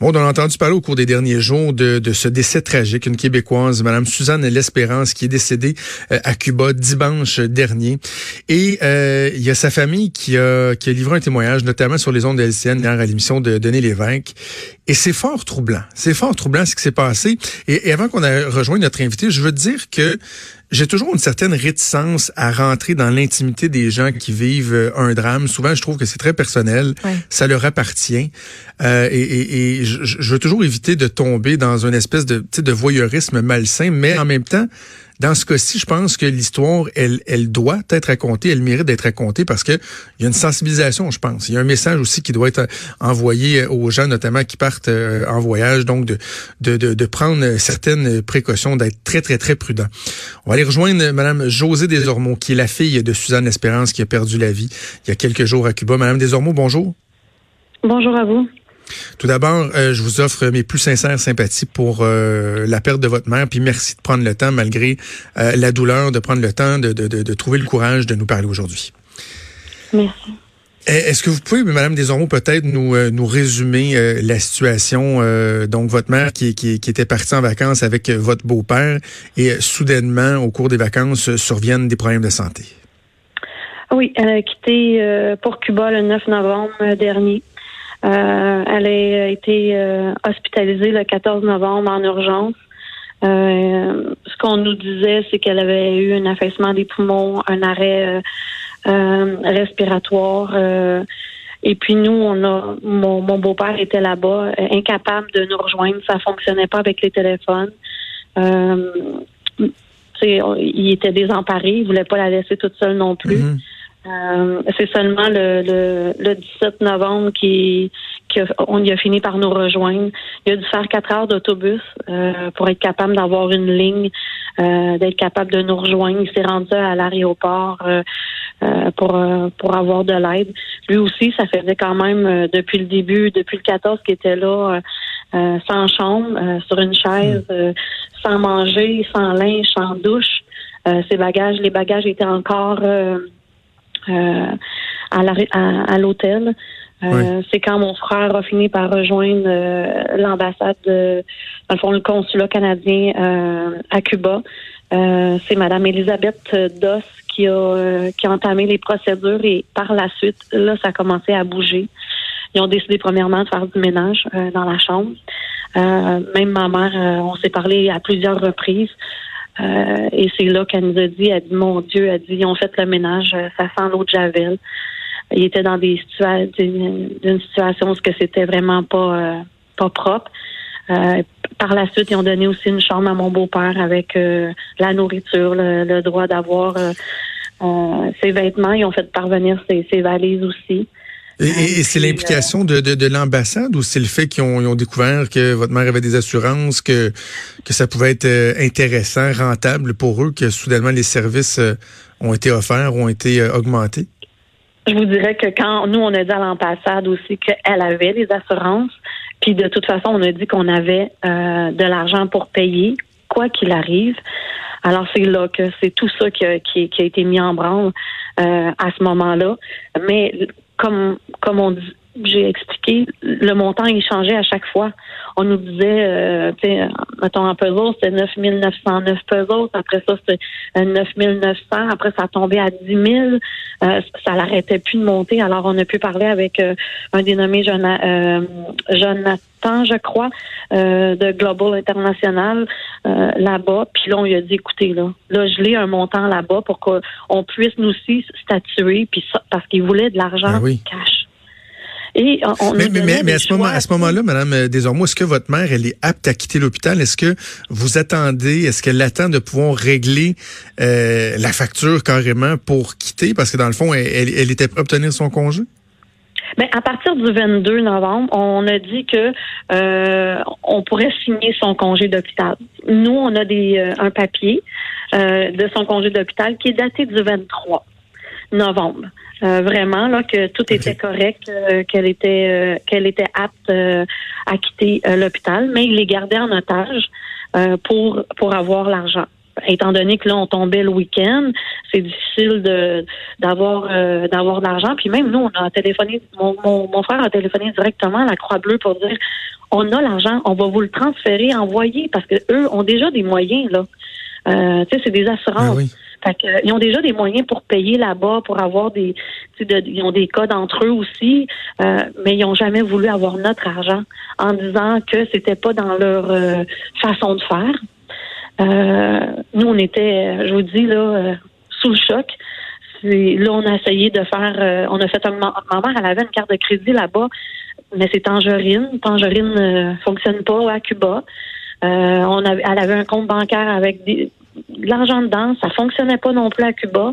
Bon, on a entendu parler au cours des derniers jours de, de ce décès tragique, une Québécoise, Madame Suzanne L'Espérance, qui est décédée euh, à Cuba dimanche dernier. Et euh, il y a sa famille qui a, qui a livré un témoignage, notamment sur les ondes de LCN, hier à l'émission de Denis Lévesque. Et c'est fort troublant. C'est fort troublant ce qui s'est passé. Et, et avant qu'on ait rejoint notre invité, je veux dire que j'ai toujours une certaine réticence à rentrer dans l'intimité des gens qui vivent euh, un drame. Souvent, je trouve que c'est très personnel, ça leur appartient. Euh, et, et, et je, je, veux toujours éviter de tomber dans une espèce de, de voyeurisme malsain, mais en même temps, dans ce cas-ci, je pense que l'histoire, elle, elle doit être racontée, elle mérite d'être racontée parce que il y a une sensibilisation, je pense. Il y a un message aussi qui doit être envoyé aux gens, notamment qui partent euh, en voyage, donc de, de, de, prendre certaines précautions, d'être très, très, très prudent. On va aller rejoindre Madame Josée Desormeaux, qui est la fille de Suzanne Espérance, qui a perdu la vie il y a quelques jours à Cuba. Madame Desormeaux, bonjour. Bonjour à vous. Tout d'abord, euh, je vous offre mes plus sincères sympathies pour euh, la perte de votre mère, puis merci de prendre le temps, malgré euh, la douleur, de prendre le temps de, de, de, trouver le courage de nous parler aujourd'hui. Merci. Est-ce que vous pouvez, Madame Desormeaux, peut-être nous, nous résumer la situation? donc, votre mère qui, qui, qui, était partie en vacances avec votre beau-père et soudainement, au cours des vacances, surviennent des problèmes de santé? Oui, elle a quitté pour Cuba le 9 novembre dernier. Euh, elle a été euh, hospitalisée le 14 novembre en urgence. Euh, ce qu'on nous disait, c'est qu'elle avait eu un affaissement des poumons, un arrêt respiratoire. et puis nous, on a mon, mon beau-père était là-bas, incapable de nous rejoindre. Ça fonctionnait pas avec les téléphones. il était désemparé, il voulait pas la laisser toute seule non plus. Mm-hmm. Euh, c'est seulement le, le, 17 novembre qui, qui on y a fini par nous rejoindre. Il a dû faire quatre heures d'autobus euh, pour être capable d'avoir une ligne, euh, d'être capable de nous rejoindre. Il s'est rendu à l'aéroport pour pour avoir de l'aide. Lui aussi, ça faisait quand même depuis le début, depuis le 14 qu'il était là, sans chambre, sur une chaise, sans manger, sans linge, sans douche. ses bagages, les bagages étaient encore euh, à l'hôtel. Euh, c'est quand mon frère a fini par rejoindre euh, l'ambassade, de, dans le fond, le consulat canadien à Cuba. c'est Madame Elisabeth Doss qui a, qui a entamé les procédures et par la suite, là, ça a commencé à bouger. Ils ont décidé premièrement de faire du ménage dans la chambre. même ma mère, on s'est parlé à plusieurs reprises. Euh, et c'est là qu'elle nous a dit, elle dit, mon Dieu, elle dit, ils ont fait le ménage, euh, ça sent l'eau de Javel. Il était dans des situations, d'une situation où c'était vraiment pas, euh, pas propre. par la suite, ils ont donné aussi une chambre à mon beau-père avec la nourriture, le, droit d'avoir ses vêtements. Ils ont fait parvenir ses valises aussi. Et, c'est l'implication de, de, l'ambassade ou c'est le fait qu'ils ont, ont, découvert que votre mère avait des assurances, que, que ça pouvait être euh, intéressant, rentable pour eux, que soudainement les services euh, ont été offerts, ont été euh, augmentés? Je vous dirais que quand nous, on a dit à l'ambassade aussi qu'elle avait les assurances, puis de toute façon, on a dit qu'on avait de l'argent pour payer, quoi qu'il arrive. Alors c'est là que c'est tout ça qui a, qui, a, été mis en branle à ce moment-là. Mais comme, comme on dit, j'ai expliqué, le montant il changeait à chaque fois. On nous disait, euh, mettons en puzzle, c'était 9 909 puzzles. Après ça, c'était 9 euh, 900. Après, ça tombait à 10 000. Euh, ça n'arrêtait plus de monter. Alors, on a pu parler avec euh, un dénommé Jonathan, je crois, de Global International là-bas. Puis là, on lui a dit, écoutez, là, là, je l'ai un montant là-bas pour qu'on puisse nous aussi statuer, puis ça, parce qu'il voulait de l'argent ben cash mais, à ce moment, à ce moment-là, Madame euh, Desormeaux, est-ce que votre mère, elle est apte à quitter l'hôpital? Est-ce que vous attendez, est-ce qu'elle attend de pouvoir régler euh, la facture carrément pour quitter? Parce que dans le fond, elle, elle, était prête à obtenir son congé? Mais ben, à partir du 22 novembre, on a dit que euh, on pourrait signer son congé d'hôpital. Nous, on a des un papier de son congé d'hôpital qui est daté du 23 novembre. Euh, vraiment là que tout était correct, euh, qu'elle était euh, qu'elle était apte à quitter l'hôpital, mais il les gardait en otage pour pour avoir l'argent. étant donné que là, on tombait le week-end, c'est difficile de d'avoir euh, d'avoir de l'argent. Puis même nous, on a téléphoné, mon, mon, frère a téléphoné directement à la Croix-Bleue pour dire on a l'argent, on va vous le transférer, envoyer, parce que eux ont déjà des moyens, là. Euh, tu sais, c'est des assurances. Fait que, ils ont déjà des moyens pour payer là-bas, pour avoir des, de, ils ont des codes entre eux aussi, euh, mais ils n'ont jamais voulu avoir notre argent en disant que c'était pas dans leur euh, façon de faire. Euh, nous, on était, je vous dis là, sous le choc. Là, on a essayé de faire, on a fait un, ma mère, elle avait une carte de crédit là-bas, mais c'est Tangerine. Tangerine ne fonctionne pas à Cuba. on avait, elle avait un compte bancaire avec des, de l'argent dedans. Ça fonctionnait pas non plus à Cuba.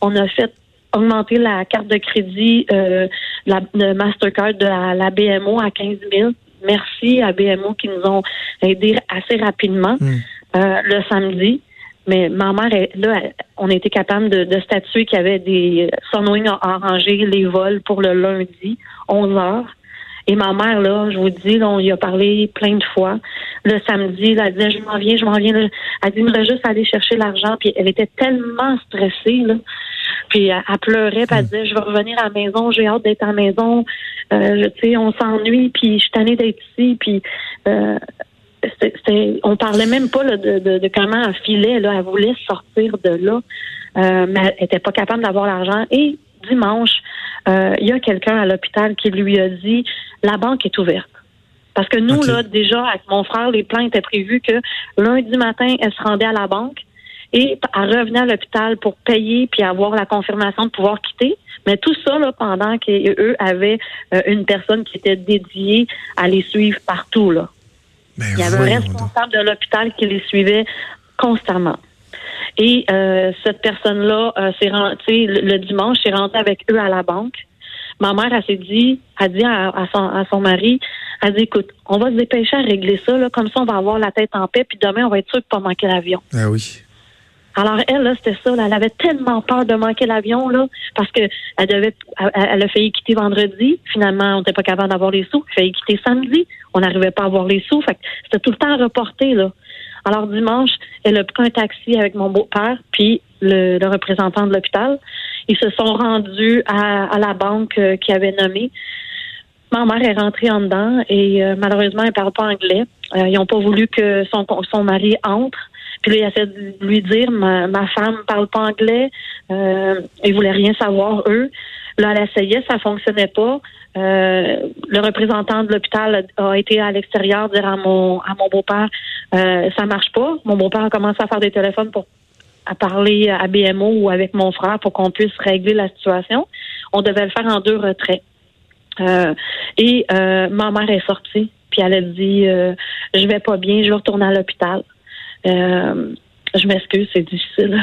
On a fait augmenter la carte de crédit, euh, la, le Mastercard de la, BMO à 15 000. Merci à BMO qui nous ont aidés assez rapidement hmm. euh, le samedi. Mais ma mère, là, on a été capable de, de statuer qu'il y avait des Sunwing a arrangé les vols pour le lundi, 11 heures. Et ma mère, là, je vous dis, là, on y a parlé plein de fois. Le samedi, là, elle disait, je m'en viens, je m'en viens. Elle dit, me juste aller chercher l'argent. Puis elle était tellement stressée, là. Puis elle, pleurait, puis elle disait, je vais revenir à la maison, j'ai hâte d'être à la maison. Euh, tu sais, on s'ennuie, puis je suis tannée d'être ici. Puis euh, on parlait même pas là, de, de, de, comment elle filait. Là. Elle voulait sortir de là, euh, mais elle était pas capable d'avoir l'argent. Et dimanche, il y a quelqu'un à l'hôpital qui lui a dit la banque est ouverte. Parce que nous, là, déjà, avec mon frère, les plans étaient prévus que lundi matin, elle se rendait à la banque et elle revenait à l'hôpital pour payer puis avoir la confirmation de pouvoir quitter. Mais tout ça, là, pendant qu'eux avaient euh, une personne qui était dédiée à les suivre partout, là. Ben il y avait un responsable de l'hôpital qui les suivait constamment. Et euh, cette personne-là, euh, le, le dimanche, s'est rentrée avec eux à la banque. Ma mère, elle s'est dit, a dit à, son, à son mari, elle dit, écoute, on va se dépêcher à régler ça, là, comme ça, on va avoir la tête en paix, puis demain, on va être sûr de pas manquer l'avion. Ah oui. Alors elle, là, c'était ça. elle avait tellement peur de manquer l'avion, là, parce que elle devait, elle, a failli quitter vendredi. Finalement, on n'était pas capable d'avoir les sous. Elle a failli quitter samedi. On n'arrivait pas à avoir les sous. Fait c'était tout le temps reporté, là. Alors dimanche, elle a pris un taxi avec mon beau-père, puis le, représentant de l'hôpital. Ils se sont rendus à, la banque euh, qui avait nommé. Ma mère est rentrée en dedans et euh, malheureusement, elle ne parle pas anglais. Euh, ils n'ont pas voulu que son, son mari entre. Puis là, il a de lui dire ma, ma femme parle pas anglais. Euh, ils voulaient rien savoir, eux. Là, elle essayait, ça fonctionnait pas. Euh, le représentant de l'hôpital a été à l'extérieur dire à mon à mon beau-père euh, ça marche pas. Mon beau-père a commencé à faire des téléphones pour à parler à BMO ou avec mon frère pour qu'on puisse régler la situation. On devait le faire en deux retraits. Euh, et euh, ma mère est sortie, puis elle a dit euh, je vais pas bien, je vais retourner à l'hôpital. je m'excuse, c'est difficile.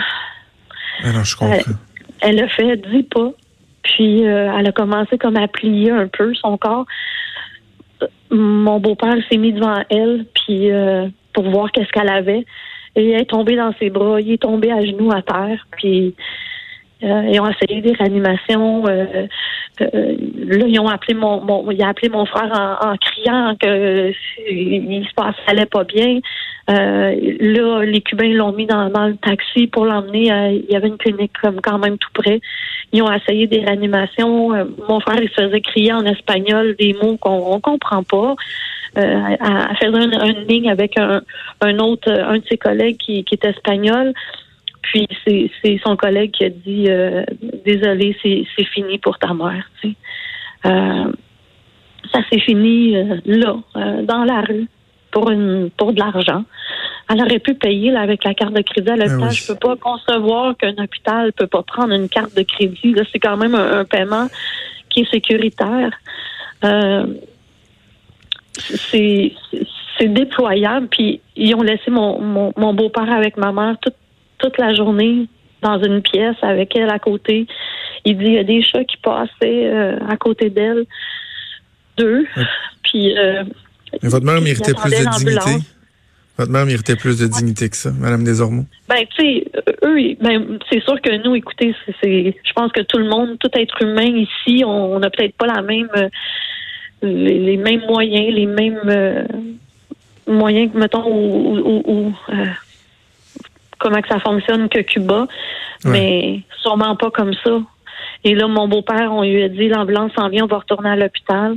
Alors, je comprends. Elle, elle a fait dix pas puis euh, elle a commencé comme à plier un peu son corps. Mon beau-père s'est mis devant elle, puis euh, pour voir qu'est-ce qu'elle avait. Et elle est tombée dans ses bras, il est tombé à genoux à terre, puis euh, ils ont essayé des réanimations. Euh, euh, là, ils ont appelé mon, mon appelé mon frère en, criant que il se passait allait pas bien. là, les Cubains l'ont mis dans, dans, le taxi pour l'emmener. il y avait une clinique comme quand même tout près. Ils ont essayé des réanimations. mon frère, il se faisait crier en espagnol des mots qu'on comprend pas. à, faire une, ligne avec un, un autre, un de ses collègues qui, qui est espagnol. Puis c'est son collègue qui a dit euh, désolé, c'est fini pour ta mère. Euh, ça s'est fini euh, là, dans la rue, pour une pour de l'argent. Elle aurait pu payer là, avec la carte de crédit à ben l'hôpital. Je peux pas concevoir qu'un hôpital peut pas prendre une carte de crédit. c'est quand même un, paiement qui est sécuritaire. c'est déployable. Puis ils ont laissé mon, mon, mon beau-père avec ma mère toute toute la journée dans une pièce avec elle à côté. Il dit il y a des chats qui passaient euh, à côté d'elle, deux. Puis. Euh, Mais votre mère méritait plus de dignité. Votre mère méritait plus de dignité que ça, Madame Desormeaux. Ben, tu sais, eux, ben, c'est sûr que nous, écoutez, c'est, je pense que tout le monde, tout être humain ici, on n'a peut-être pas la même, euh, les, mêmes moyens, les mêmes moyens que, mettons, ou comment que ça fonctionne que Cuba, mais sûrement pas comme ça. Et là, mon beau-père, on lui a dit, l'ambulance s'en vient, on va retourner à l'hôpital.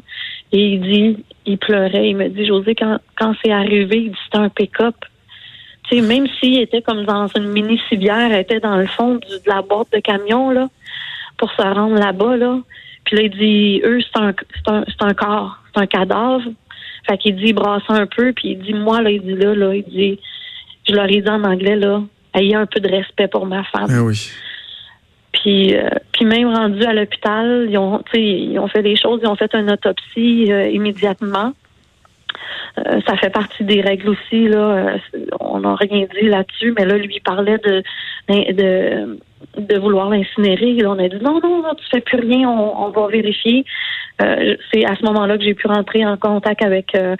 Et il dit, il pleurait, il me dit, José, quand, quand c'est arrivé, il dit, c'était un pick-up. Tu sais, même s'il était comme dans une mini civière, il était dans le fond de la boîte de camion, là, pour se rendre là-bas, là. Puis là, il dit, eux, c'est un, c'est un, c'est un corps, c'est un cadavre. Fait qu'il dit, brasse un peu, puis il dit, moi, là, il dit là, là, il dit, je leur ai dit en anglais, là, ayez un peu de respect pour ma femme. Oui. Puis, euh, puis même rendu à l'hôpital, ils ont, ils ont fait des choses, ils ont fait une autopsie euh, immédiatement. Euh, ça fait partie des règles aussi. Là, on n'a rien dit là-dessus, mais là, lui parlait de de, de vouloir l'incinérer. On a dit non, non, non, tu fais plus rien, on, on va vérifier. C'est à ce moment-là que j'ai pu rentrer en contact avec, euh,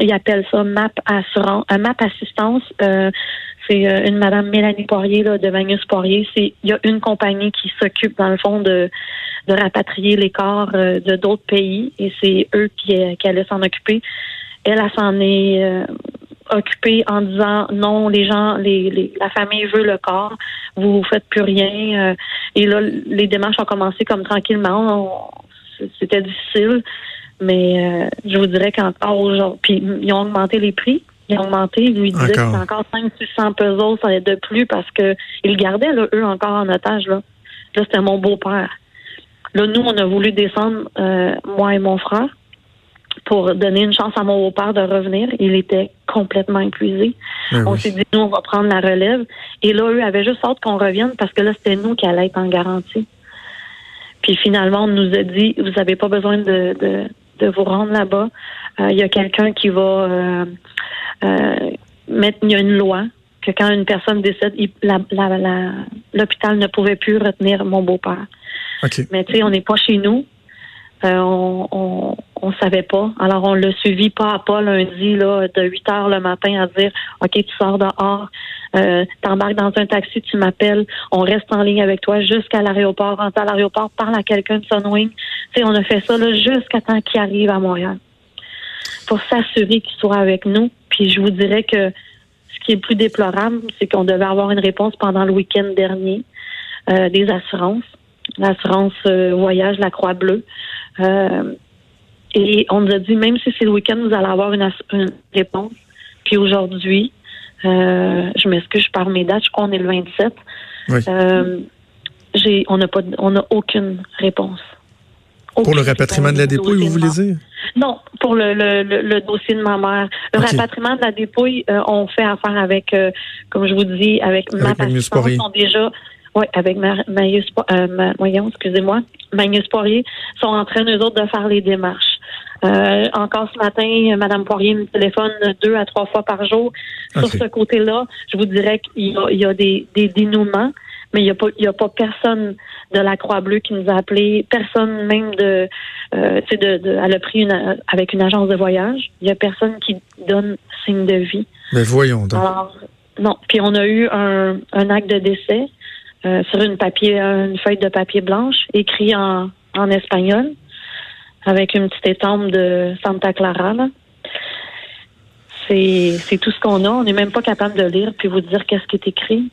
ils appellent ça MAP assurance, MAP assistance. C'est euh, une Madame Mélanie Poirier là, de Magnus Poirier. C'est il y a une compagnie qui s'occupe dans le fond de, de rapatrier les corps euh, de d'autres pays et c'est eux qui, euh, qui allaient s'en occuper. Elle, elle s'en est occupée en disant non, les gens, les, les, la famille veut le corps, vous faites plus rien. et là, les démarches ont commencé comme tranquillement. C'était difficile, mais je vous dirais qu'encore aujourd'hui, puis ils ont augmenté les prix. Ils ont augmenté. Ils lui disaient que c'est encore 500 pesos de plus parce que ils gardaient, là, eux, encore en otage. Là, là c'était mon beau-père. Là, nous, on a voulu descendre, euh, moi et mon frère, pour donner une chance à mon beau-père de revenir. Il était complètement épuisé. Ben on s'est dit, nous, on va prendre la relève. Et là, eux avaient juste hâte qu'on revienne parce que là, c'était nous qui allions être en garantie. Puis finalement, on nous a dit, vous n'avez pas besoin de, de, de, vous rendre là-bas. Euh, il y a quelqu'un qui va... Euh, euh, mettre, il y a une loi que quand une personne décède, l'hôpital ne pouvait plus retenir mon beau-père. Mais tu sais, on n'est pas chez nous. Euh, on, on, savait pas. Alors on l'a suivi pas à pas lundi là de 8 heures le matin à dire OK, tu sors dehors, euh, t'embarques dans un taxi, tu m'appelles, on reste en ligne avec toi jusqu'à l'aéroport, rentre à l'aéroport, parle à quelqu'un de Sunwing. Tu on a fait ça jusqu'à temps qu'il arrive à Montréal pour s'assurer qu'il soit avec nous. Puis je vous dirais que ce qui est plus déplorable, c'est qu'on devait avoir une réponse pendant le week-end dernier euh, des assurances, l'assurance euh, voyage, la Croix-Bleue. Et on nous a dit, même si c'est le week-end, vous allez avoir une, réponse. Puis aujourd'hui, je m'excuse, je parle mes dates, je crois qu'on est le 27. j'ai, on n'a pas, on n'a aucune réponse. Pour le rapatriement de la dépouille, vous voulez dire? Non, pour le, le, le, dossier de ma mère. Le rapatriement de la dépouille, euh, on fait affaire avec, euh, comme je vous dis, avec, avec ma sont déjà, oui, avec Magnus, euh, voyons, excusez-moi, Magnus Poirier, sont en train, eux autres, de faire les démarches. Euh, encore ce matin, Mme Poirier me téléphone deux à trois fois par jour. Sur ce côté-là, je vous dirais qu'il y a, il y a des, des dénouements mais il n'y a pas a pas personne de la Croix-Bleue qui nous a appelé, personne même de euh, tu sais de, de, elle a pris une avec une agence de voyage, il n'y a personne qui donne signe de vie. Mais voyons donc. Alors, non, puis on a eu un, un acte de décès euh, sur une papier une feuille de papier blanche écrit en, en espagnol avec une petite étampe de Santa Clara là. C'est tout ce qu'on a. On n'est même pas capable de lire puis vous dire qu'est-ce qui est écrit.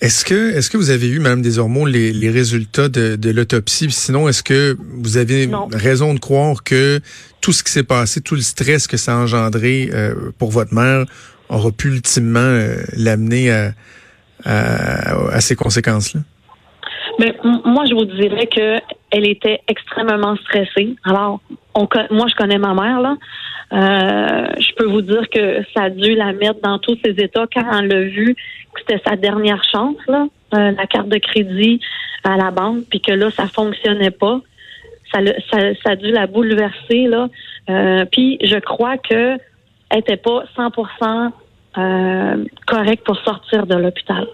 Est-ce que, est-ce que vous avez eu, Mme Desormeaux, les, les résultats de, de l'autopsie? Sinon, est-ce que vous avez raison de croire que tout ce qui s'est passé, tout le stress que ça a engendré euh, pour votre mère aura pu ultimement euh, l'amener à, à, ces conséquences-là? Mais moi, je vous dirais que elle était extrêmement stressée. Alors, on, moi, je connais ma mère, là. Euh, je peux vous dire que ça a dû la mettre dans tous ses états quand elle l'a vu que c'était sa dernière chance, là, euh, la carte de crédit à la banque, puis que là, ça fonctionnait pas. Ça a dû la bouleverser, là. Euh, puis je crois que elle était pas 100% euh, correcte pour sortir de l'hôpital.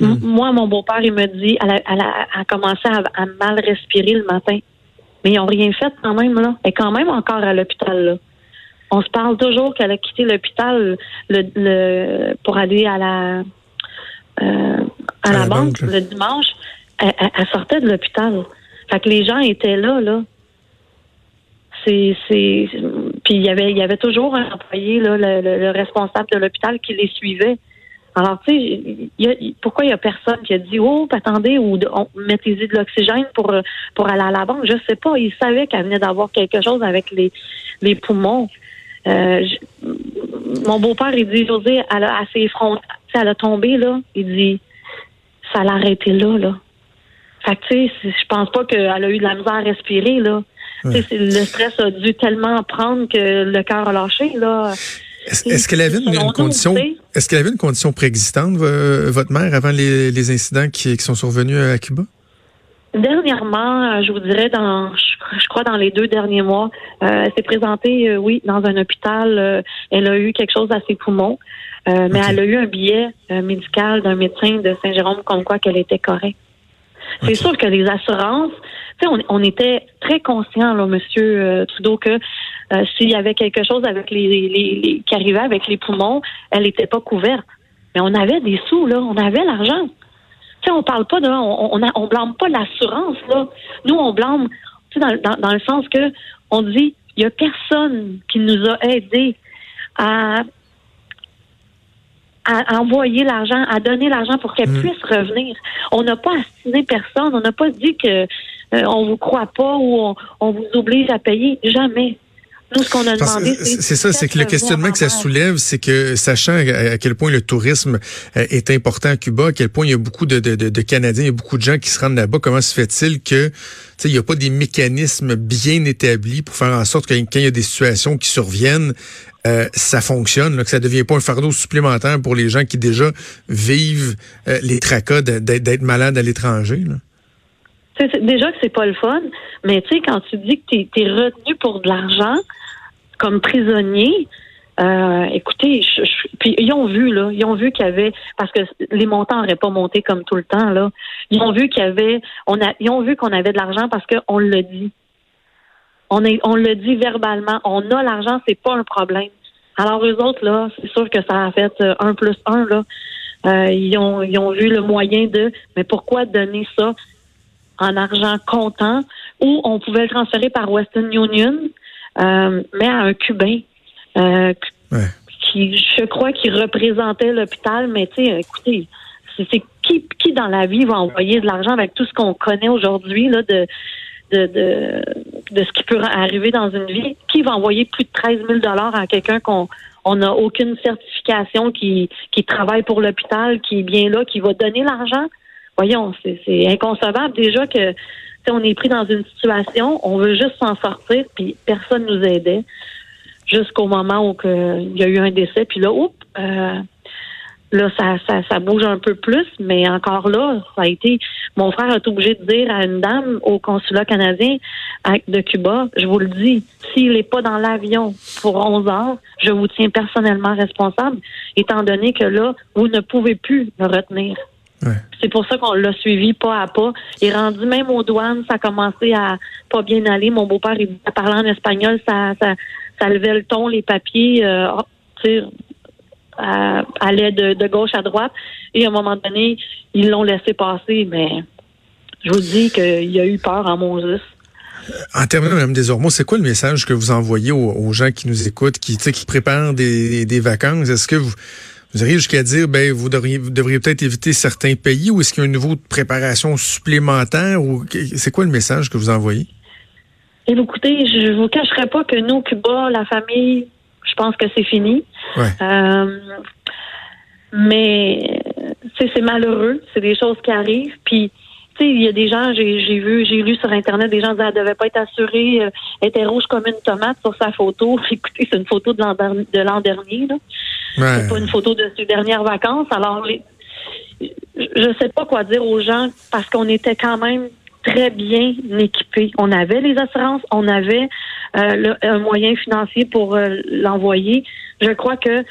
Mm. Moi, mon beau-père, il me dit, elle a, elle a, commencé à, à, mal respirer le matin. Mais ils ont rien fait quand même, là. Elle est quand même encore à l'hôpital, là on se parle toujours qu'elle a quitté l'hôpital le, pour aller à la euh, à, la, banque, le dimanche. Elle, sortait de l'hôpital. Fait que les gens étaient là, là. C'est, c'est, puis il y avait, il y avait toujours un employé, là, le, responsable de l'hôpital qui les suivait. Alors, tu sais, pourquoi il y a personne qui a dit, oh, attendez, ou mettez-y de l'oxygène pour, pour aller à la banque? Je sais pas. Il savait qu'elle venait d'avoir quelque chose avec les, les poumons. Euh, mon beau-père, il dit, José, elle a, ses elle a tombé, là. Il dit, ça l'a arrêté là, là. Fait que, tu sais, je pense pas qu'elle a eu de la misère à respirer, là. Le stress a dû tellement prendre que le cœur a lâché, là. Est-ce qu'elle avait une, condition Est-ce qu'elle avait une condition préexistante, votre mère, avant les, incidents qui, sont survenus à Cuba? Dernièrement, je vous dirais dans, je, crois dans les deux derniers mois, euh, elle s'est présentée, euh, oui, dans un hôpital. Euh, elle a eu quelque chose à ses poumons, mais elle a eu un billet médical d'un médecin de Saint-Jérôme comme quoi qu'elle était correcte. C'est sûr que les assurances, on, on, était très conscient, là, Monsieur euh, Trudeau, que euh, s'il y avait quelque chose avec les, les, qui arrivait avec les poumons, elle n'était pas couverte. Mais on avait des sous, là, on avait l'argent. Tu sais, on parle pas de, on, on, on blâme pas l'assurance, là. Nous, on blâme, tu sais, dans, dans, le sens que on dit, il y a personne qui nous a aidés à à envoyer l'argent, à donner l'argent pour qu'elle mm. puisse revenir. On n'a pas assassiné personne. On n'a pas dit que euh, on vous croit pas ou on, vous oblige à payer. Jamais. Nous, ce qu'on a demandé, c'est ça, c'est que le questionnement que ça soulève, c'est que sachant à quel point le tourisme euh, est important à Cuba, à quel point il y a beaucoup de, de, de Canadiens, il y a beaucoup de gens qui se rendent là-bas, comment se fait-il que il n'y a pas des mécanismes bien établis pour faire en sorte que quand il y a des situations qui surviennent, euh, ça fonctionne, là, que ça devient pas un fardeau supplémentaire pour les gens qui déjà vivent euh, les tracas d'être malades à l'étranger. Déjà que c'est pas le fun, mais tu sais, quand tu dis que tu es, retenu pour de l'argent comme prisonnier, euh, écoutez, puis ils ont vu là, ils ont vu qu'il y avait parce que les montants n'auraient pas monté comme tout le temps là. Ils ont vu qu'il y avait, on a, ils ont vu qu'on avait de l'argent parce qu'on l'a dit. On, est, on le dit verbalement. On a l'argent, c'est pas un problème. Alors, eux autres, là, c'est sûr que ça a fait euh, un plus un, là. Euh, ils, ont, ils ont vu le moyen de, mais pourquoi donner ça en argent comptant ou on pouvait le transférer par Western Union, mais à un Cubain qui, je crois, qui représentait l'hôpital. Mais tu sais, écoutez, c'est qui, qui dans la vie va envoyer de l'argent avec tout ce qu'on connaît aujourd'hui là de de, de, ce qui peut arriver dans une vie? Qui va envoyer plus de 13 000 à quelqu'un qu'on on n'a aucune certification qui, qui travaille pour l'hôpital, qui est bien là, qui va donner l'argent? Voyons, c'est inconcevable déjà que on est pris dans une situation, on veut juste s'en sortir, puis personne nous aidait jusqu'au moment où il y a eu un décès, puis là, oups, euh, Là, ça, ça, ça, bouge un peu plus, mais encore là, ça a été. Mon frère a été obligé de dire à une dame au consulat canadien de Cuba, je vous le dis, s'il n'est pas dans l'avion pour 11 heures, je vous tiens personnellement responsable, étant donné que là, vous ne pouvez plus le retenir. C'est pour ça qu'on l'a suivi pas à pas. Il est rendu même aux douanes, ça a commencé à pas bien aller. Mon beau-père, il parlait en espagnol, ça, ça, ça levait le ton, les papiers. Euh, oh, allait de, de, gauche à droite. Et à un moment donné, ils l'ont laissé passer, mais je vous dis qu'il y a eu peur en Moses. En terminant, Mme Desormeaux, c'est quoi le message que vous envoyez aux, gens qui nous écoutent, qui, qui préparent des, des vacances? Est-ce que vous, vous arrivez jusqu'à dire, ben, vous devriez, vous devriez peut-être éviter certains pays ou est-ce qu'il y a un niveau de préparation supplémentaire ou c'est quoi le message que vous envoyez? Et écoutez, je vous cacherai pas que nous, Cuba, la famille, je pense que c'est fini. Euh, mais c'est malheureux, c'est des choses qui arrivent. Puis, il y a des gens, j'ai vu, j'ai lu sur Internet, des gens disaient elle devait pas être assurée, euh, elle était rouge comme une tomate sur sa photo. Écoutez, c'est une photo de l'an dernier. Là. C'est pas une photo de ses dernières vacances. Alors, les, je sais pas quoi dire aux gens parce qu'on était quand même très bien équipés. On avait les assurances, on avait euh, un moyen financier pour euh, l'envoyer. Je crois que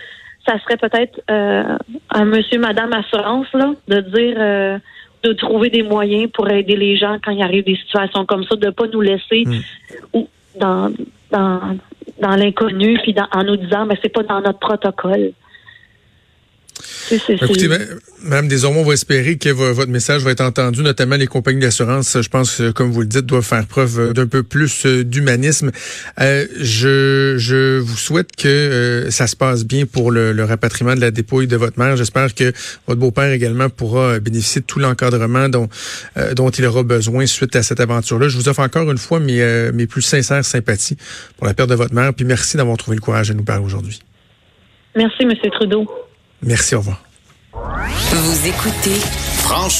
ça serait peut-être euh, un monsieur, madame assurance là, de dire de trouver des moyens pour aider les gens quand il arrive des situations comme ça, de pas nous laisser hmm. ou dans dans dans l'inconnu puis en nous disant mais c'est pas dans notre protocole. Écoutez, Madame Desormeaux, on va espérer que votre message va être entendu, notamment les compagnies d'assurance, je pense, comme vous le dites, doivent faire preuve d'un peu plus euh, d'humanisme. Euh, je, je vous souhaite que euh, ça se passe bien pour le, rapatriement de la dépouille de votre mère. J'espère que votre beau-père également pourra bénéficier de tout l'encadrement dont, dont il aura besoin suite à cette aventure-là. Je vous offre encore une fois mes, mes plus sincères sympathies pour la perte de votre mère, puis merci d'avoir trouvé le courage de nous parler aujourd'hui. Merci, M. Trudeau. Merci, au revoir. Vous écoutez Franchement.